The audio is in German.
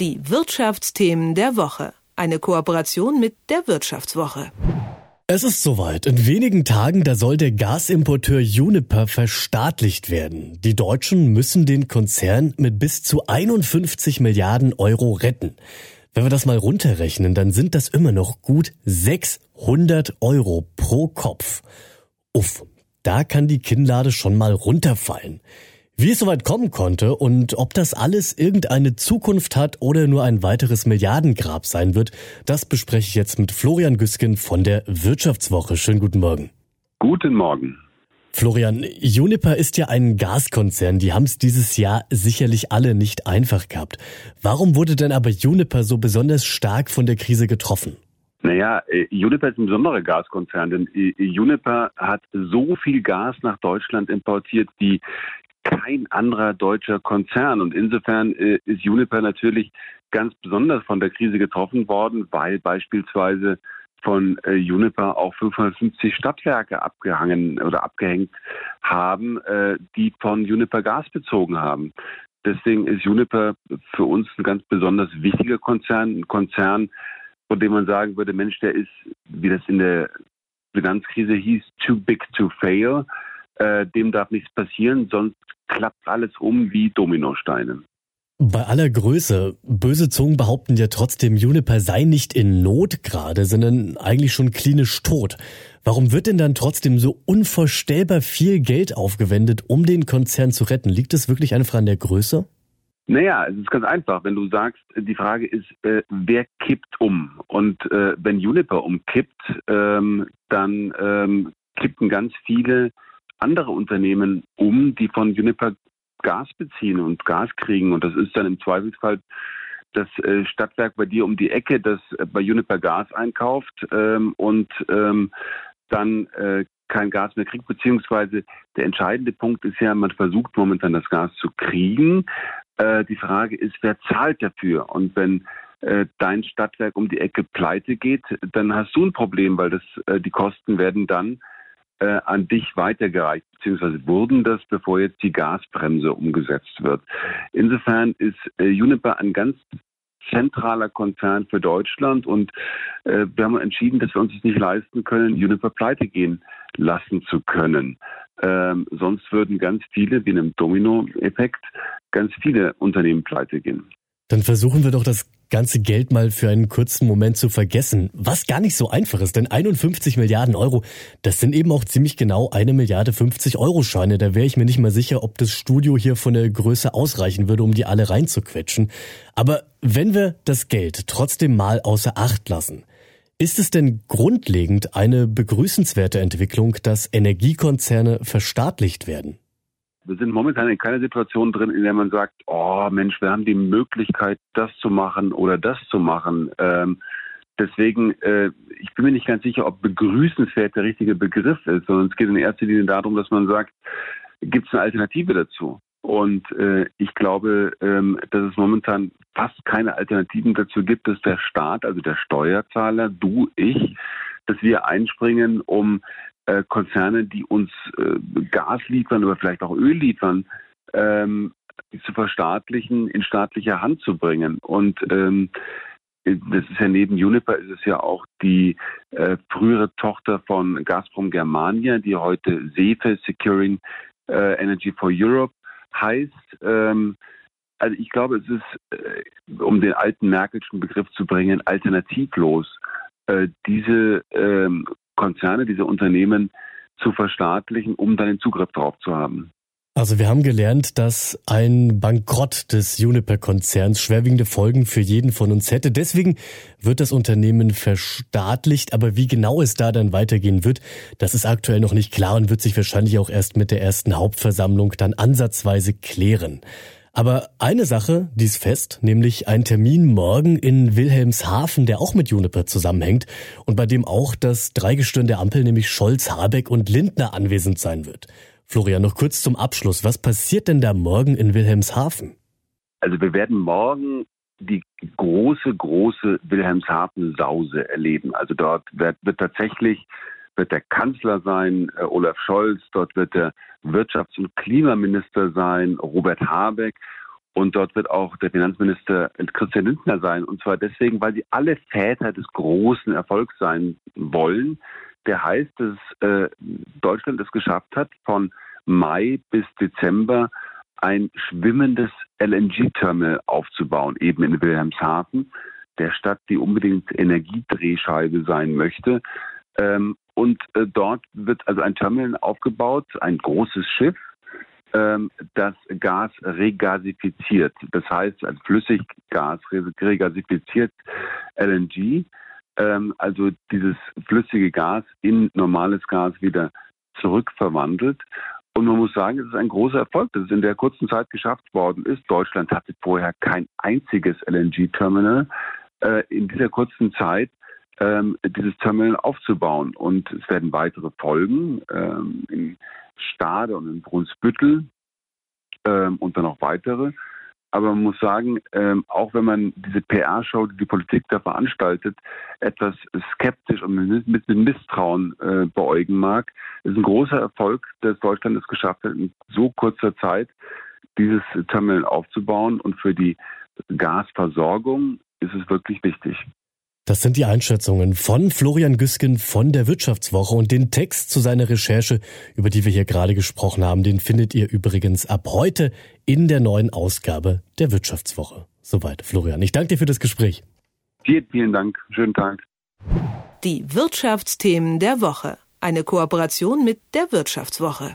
Die Wirtschaftsthemen der Woche. Eine Kooperation mit der Wirtschaftswoche. Es ist soweit. In wenigen Tagen, da soll der Gasimporteur Juniper verstaatlicht werden. Die Deutschen müssen den Konzern mit bis zu 51 Milliarden Euro retten. Wenn wir das mal runterrechnen, dann sind das immer noch gut 600 Euro pro Kopf. Uff, da kann die Kinnlade schon mal runterfallen. Wie es soweit kommen konnte und ob das alles irgendeine Zukunft hat oder nur ein weiteres Milliardengrab sein wird, das bespreche ich jetzt mit Florian Güsken von der Wirtschaftswoche. Schönen guten Morgen. Guten Morgen. Florian, Juniper ist ja ein Gaskonzern. Die haben es dieses Jahr sicherlich alle nicht einfach gehabt. Warum wurde denn aber Juniper so besonders stark von der Krise getroffen? Naja, äh, Juniper ist ein besonderer Gaskonzern, denn äh, Juniper hat so viel Gas nach Deutschland importiert wie kein anderer deutscher Konzern. Und insofern äh, ist Juniper natürlich ganz besonders von der Krise getroffen worden, weil beispielsweise von äh, Juniper auch 550 Stadtwerke abgehangen oder abgehängt haben, äh, die von Juniper Gas bezogen haben. Deswegen ist Juniper für uns ein ganz besonders wichtiger Konzern, ein Konzern, von dem man sagen würde, Mensch, der ist, wie das in der Finanzkrise hieß, too big to fail. Äh, dem darf nichts passieren, sonst klappt alles um wie Dominosteine. Bei aller Größe, böse Zungen behaupten ja trotzdem, Juniper sei nicht in Not gerade, sondern eigentlich schon klinisch tot. Warum wird denn dann trotzdem so unvorstellbar viel Geld aufgewendet, um den Konzern zu retten? Liegt es wirklich einfach an der Größe? Naja, es ist ganz einfach. Wenn du sagst, die Frage ist, äh, wer kippt um? Und äh, wenn Juniper umkippt, ähm, dann ähm, kippen ganz viele andere Unternehmen um, die von Juniper Gas beziehen und Gas kriegen. Und das ist dann im Zweifelsfall das äh, Stadtwerk bei dir um die Ecke, das äh, bei Juniper Gas einkauft ähm, und ähm, dann äh, kein Gas mehr kriegt, beziehungsweise der entscheidende Punkt ist ja, man versucht momentan das Gas zu kriegen. Äh, die Frage ist, wer zahlt dafür? Und wenn äh, dein Stadtwerk um die Ecke pleite geht, dann hast du ein Problem, weil das, die Kosten werden dann äh, an dich weitergereicht, beziehungsweise wurden das, bevor jetzt die Gasbremse umgesetzt wird. Insofern ist äh, Juniper ein ganz zentraler Konzern für Deutschland und äh, wir haben entschieden, dass wir uns es nicht leisten können, Juniper pleite gehen lassen zu können. Ähm, sonst würden ganz viele, wie in einem Domino-Effekt, ganz viele Unternehmen pleite gehen. Dann versuchen wir doch das ganze Geld mal für einen kurzen Moment zu vergessen, was gar nicht so einfach ist, denn 51 Milliarden Euro, das sind eben auch ziemlich genau eine Milliarde 50 Euro Scheine. Da wäre ich mir nicht mal sicher, ob das Studio hier von der Größe ausreichen würde, um die alle reinzuquetschen. Aber wenn wir das Geld trotzdem mal außer Acht lassen, ist es denn grundlegend eine begrüßenswerte Entwicklung, dass Energiekonzerne verstaatlicht werden? Wir sind momentan in keiner Situation drin, in der man sagt, oh Mensch, wir haben die Möglichkeit, das zu machen oder das zu machen. Ähm, deswegen, äh, ich bin mir nicht ganz sicher, ob begrüßenswert der richtige Begriff ist, sondern es geht in erster Linie darum, dass man sagt, gibt es eine Alternative dazu? Und äh, ich glaube, ähm, dass es momentan fast keine Alternativen dazu gibt, dass der Staat, also der Steuerzahler, du, ich, dass wir einspringen, um äh, Konzerne, die uns äh, Gas liefern oder vielleicht auch Öl liefern, ähm, zu verstaatlichen, in staatliche Hand zu bringen. Und ähm, das ist ja neben Uniper ist es ja auch die äh, frühere Tochter von Gazprom Germania, die heute SEFE Securing äh, Energy for Europe heißt. Ähm, also ich glaube, es ist, äh, um den alten Merkelschen Begriff zu bringen, alternativlos, diese ähm, Konzerne, diese Unternehmen zu verstaatlichen, um dann den Zugriff darauf zu haben. Also wir haben gelernt, dass ein Bankrott des Juniper-Konzerns schwerwiegende Folgen für jeden von uns hätte. Deswegen wird das Unternehmen verstaatlicht. Aber wie genau es da dann weitergehen wird, das ist aktuell noch nicht klar und wird sich wahrscheinlich auch erst mit der ersten Hauptversammlung dann ansatzweise klären. Aber eine Sache, die ist fest, nämlich ein Termin morgen in Wilhelmshaven, der auch mit Juniper zusammenhängt und bei dem auch das Dreigestirn der Ampel, nämlich Scholz, Habeck und Lindner anwesend sein wird. Florian, noch kurz zum Abschluss. Was passiert denn da morgen in Wilhelmshaven? Also wir werden morgen die große, große Wilhelmshaven-Sause erleben. Also dort wird, wird tatsächlich wird der Kanzler sein, äh, Olaf Scholz, dort wird der Wirtschafts- und Klimaminister sein, Robert Habeck. Und dort wird auch der Finanzminister Christian Lindner sein. Und zwar deswegen, weil sie alle Väter des großen Erfolgs sein wollen. Der heißt, dass äh, Deutschland es geschafft hat, von Mai bis Dezember ein schwimmendes LNG-Terminal aufzubauen, eben in Wilhelmshaven, der Stadt, die unbedingt Energiedrehscheibe sein möchte. Ähm, und äh, dort wird also ein Terminal aufgebaut, ein großes Schiff, ähm, das Gas regasifiziert. Das heißt, ein Flüssiggas regasifiziert LNG, ähm, also dieses flüssige Gas in normales Gas wieder zurückverwandelt. Und man muss sagen, es ist ein großer Erfolg, dass es in der kurzen Zeit geschafft worden ist. Deutschland hatte vorher kein einziges LNG-Terminal. Äh, in dieser kurzen Zeit ähm, dieses Terminal aufzubauen. Und es werden weitere folgen ähm, in Stade und in Brunsbüttel ähm, und dann auch weitere. Aber man muss sagen, ähm, auch wenn man diese PR-Show, die die Politik da veranstaltet, etwas skeptisch und mit, mit Misstrauen äh, beäugen mag, ist ein großer Erfolg, dass Deutschland es geschafft hat, in so kurzer Zeit dieses Terminal aufzubauen. Und für die Gasversorgung ist es wirklich wichtig. Das sind die Einschätzungen von Florian Güsken von der Wirtschaftswoche und den Text zu seiner Recherche, über die wir hier gerade gesprochen haben, den findet ihr übrigens ab heute in der neuen Ausgabe der Wirtschaftswoche. Soweit, Florian. Ich danke dir für das Gespräch. Vielen, vielen Dank. Schönen Tag. Die Wirtschaftsthemen der Woche. Eine Kooperation mit der Wirtschaftswoche.